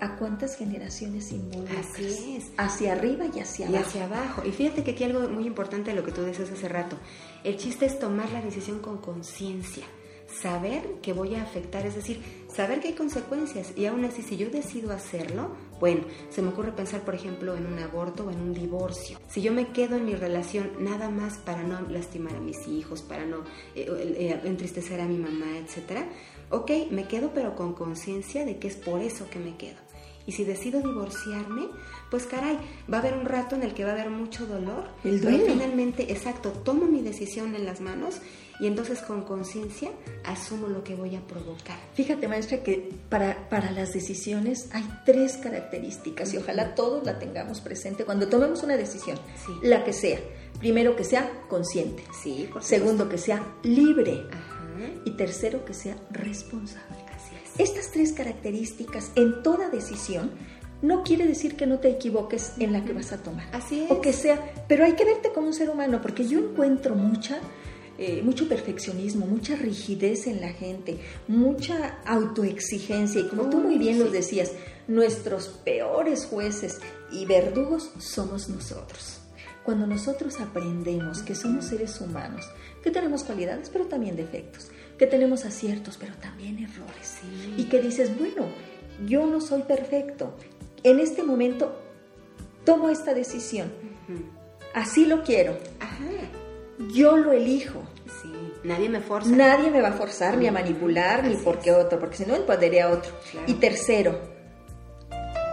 ¿a cuántas generaciones involucras? Así es. Hacia arriba y hacia abajo. Y hacia abajo. Y fíjate que aquí algo muy importante de lo que tú decías hace rato. El chiste es tomar la decisión con conciencia saber que voy a afectar, es decir, saber que hay consecuencias y aún así si yo decido hacerlo, bueno, se me ocurre pensar por ejemplo en un aborto o en un divorcio. Si yo me quedo en mi relación nada más para no lastimar a mis hijos, para no eh, eh, entristecer a mi mamá, etcétera, ok, me quedo pero con conciencia de que es por eso que me quedo. Y si decido divorciarme, pues caray, va a haber un rato en el que va a haber mucho dolor. El duelo. finalmente, exacto, tomo mi decisión en las manos y entonces con conciencia asumo lo que voy a provocar. Fíjate, maestra, que para, para las decisiones hay tres características y ojalá todos la tengamos presente cuando tomemos una decisión, la que sea. Primero, que sea consciente. Sí, Segundo, que sea libre. Y tercero, que sea responsable. Estas tres características en toda decisión no quiere decir que no te equivoques en la que vas a tomar. Así es. O que sea, pero hay que verte como un ser humano, porque yo encuentro mucha, eh, mucho perfeccionismo, mucha rigidez en la gente, mucha autoexigencia. Y como tú muy bien nos decías, nuestros peores jueces y verdugos somos nosotros. Cuando nosotros aprendemos que somos seres humanos, que tenemos cualidades, pero también defectos, que tenemos aciertos, pero también errores. Y que dices, bueno, yo no soy perfecto. En este momento tomo esta decisión. Así lo quiero. Yo lo elijo. Nadie me forza. Nadie me va a forzar ni a manipular ni porque otro, porque si no empoderaría a otro. Y tercero,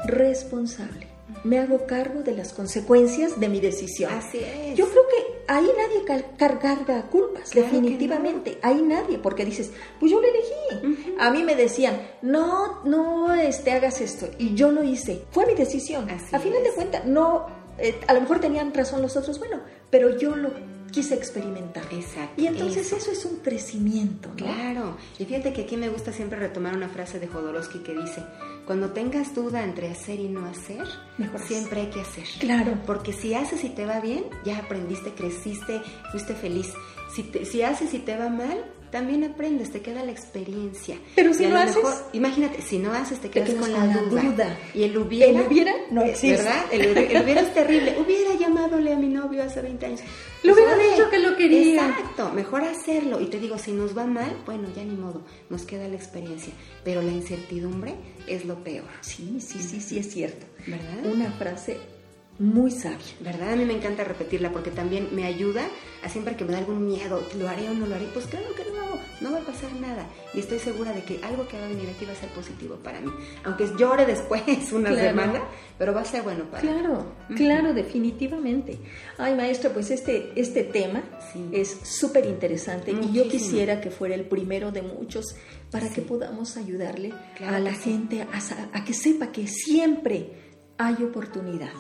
responsable. Me hago cargo de las consecuencias de mi decisión. Así es. Yo creo que ahí nadie carga culpas, definitivamente. Ahí nadie, porque dices, pues yo lo elegí. A mí me decían, no, no este, hagas esto. Y yo lo hice. Fue mi decisión. a final de cuentas, no, eh, a lo mejor tenían razón los otros, bueno, pero yo lo quise experimentar. Exacto. Y entonces eso, es un crecimiento, ¿no? Claro. Y fíjate que aquí me gusta siempre retomar una frase de Jodorowsky que dice, cuando tengas duda entre hacer y no hacer, Mejor siempre hay que hacer. Claro. Porque si haces y te va bien, ya aprendiste, creciste, fuiste feliz. Si, si haces y te va mal, también aprendes, te queda la experiencia. Pero si no haces, imagínate, si no haces, te quedas, con, la, duda. Y el hubiera, el hubiera no eh, existe. ¿Verdad? El, hubiera es terrible. Hubiera llamadole a mi novio hace 20 años. Lo hubiera dicho que lo quería. Exacto, mejor hacerlo. Y te digo, si nos va mal, bueno, ya ni modo, nos queda la experiencia. Pero la incertidumbre es lo peor. Sí, sí, sí, sí, es cierto. ¿Verdad? Una frase muy sabia. ¿Verdad? A mí me encanta repetirla porque también me ayuda a siempre que me da algún miedo, ¿lo haré o no lo haré? Pues claro que no, no va a pasar nada. Y estoy segura de que algo que va a venir aquí va a ser positivo para mí. Aunque llore después una semana, pero va a ser bueno para claro, mí. Claro, claro, definitivamente. Ay, maestro, pues este, este tema es súper interesante y yo quisiera que fuera el primero de muchos para que podamos ayudarle a la gente a, a que sepa que siempre hay oportunidad.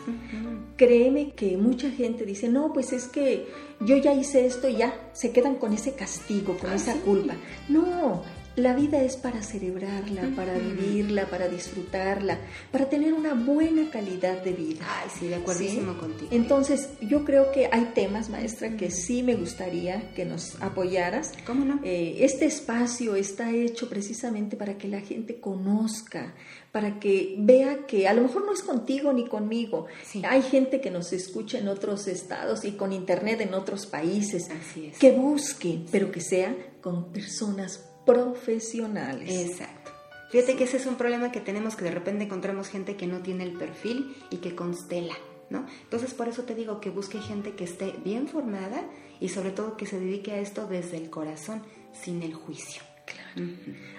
Créeme que mucha gente dice, no, pues es que yo ya hice esto y ya se quedan con ese castigo, con ah, esa culpa. No, la vida es para celebrarla, para vivirla, para disfrutarla, para tener una buena calidad de vida. Ay, sí, de acuerdísimo contigo. Entonces, yo creo que hay temas, maestra, que sí me gustaría que nos apoyaras. ¿Cómo no? Eh, este espacio está hecho precisamente para que la gente conozca, para que vea que a lo mejor no es contigo ni conmigo. Hay gente que nos escucha en otros estados y con internet en otros países. Así es. Que busquen, pero que sea con personas profesionales. Exacto. Fíjate que ese es un problema que tenemos, que de repente encontramos gente que no tiene el perfil y que constela, ¿no? Entonces por eso te digo que busque gente que esté bien formada y sobre todo que se dedique a esto desde el corazón, sin el juicio. Claro.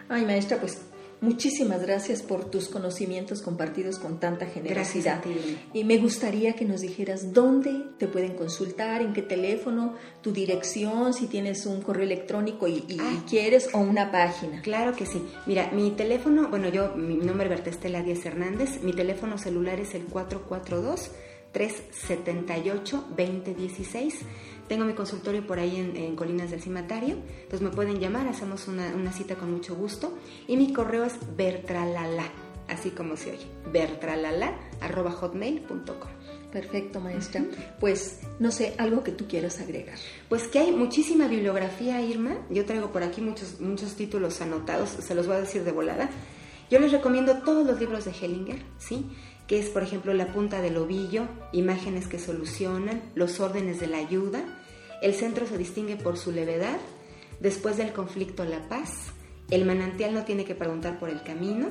Ay, maestra, pues Muchísimas gracias por tus conocimientos compartidos con tanta generosidad. Y me gustaría que nos dijeras dónde te pueden consultar, en qué teléfono, tu dirección, si tienes un correo electrónico y, ah. quieres, o una página. Claro que sí. Mira, mi teléfono, bueno, yo, mi nombre es Bertestela Díaz Hernández, mi teléfono celular es el 442 378 2016 tengo mi consultorio por ahí en, Colinas del Cimatario, entonces me pueden llamar, hacemos una, cita con mucho gusto. Y mi correo es bertralala, así como se oye, bertralala, arroba hotmail.com. Perfecto, maestra. Pues no sé, algo que tú quieras agregar. Pues que hay muchísima bibliografía, Irma. Yo traigo por aquí muchos, muchos títulos anotados, se los voy a decir de volada. Yo les recomiendo todos los libros de Hellinger, ¿sí? que es por ejemplo la punta del ovillo, imágenes que solucionan, los órdenes de la ayuda. El centro se distingue por su levedad, después del conflicto la paz, el manantial no tiene que preguntar por el camino.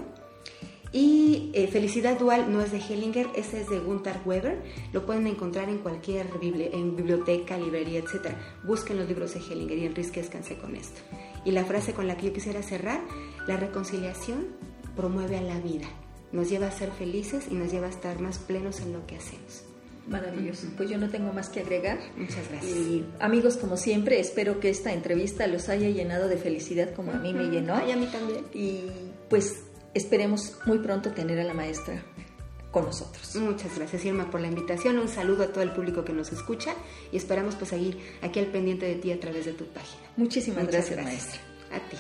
Y eh, Felicidad Dual no es de Hellinger, ese es de Gunther Weber. Lo pueden encontrar en cualquier biblioteca, librería, etc. Busquen los libros de Hellinger y enriquezcanse con esto. Y la frase con la que yo quisiera cerrar, la reconciliación promueve a la vida nos lleva a ser felices y nos lleva a estar más plenos en lo que hacemos. Maravilloso. Pues yo no tengo más que agregar. Muchas gracias. Y amigos, como siempre, espero que esta entrevista los haya llenado de felicidad como a mí me llenó. Ay, a mí también. Y pues esperemos muy pronto tener a la maestra con nosotros. Muchas gracias Irma por la invitación, un saludo a todo el público que nos escucha y esperamos pues seguir aquí al pendiente de ti a través de tu página. Muchísimas gracias, gracias, maestra. A ti.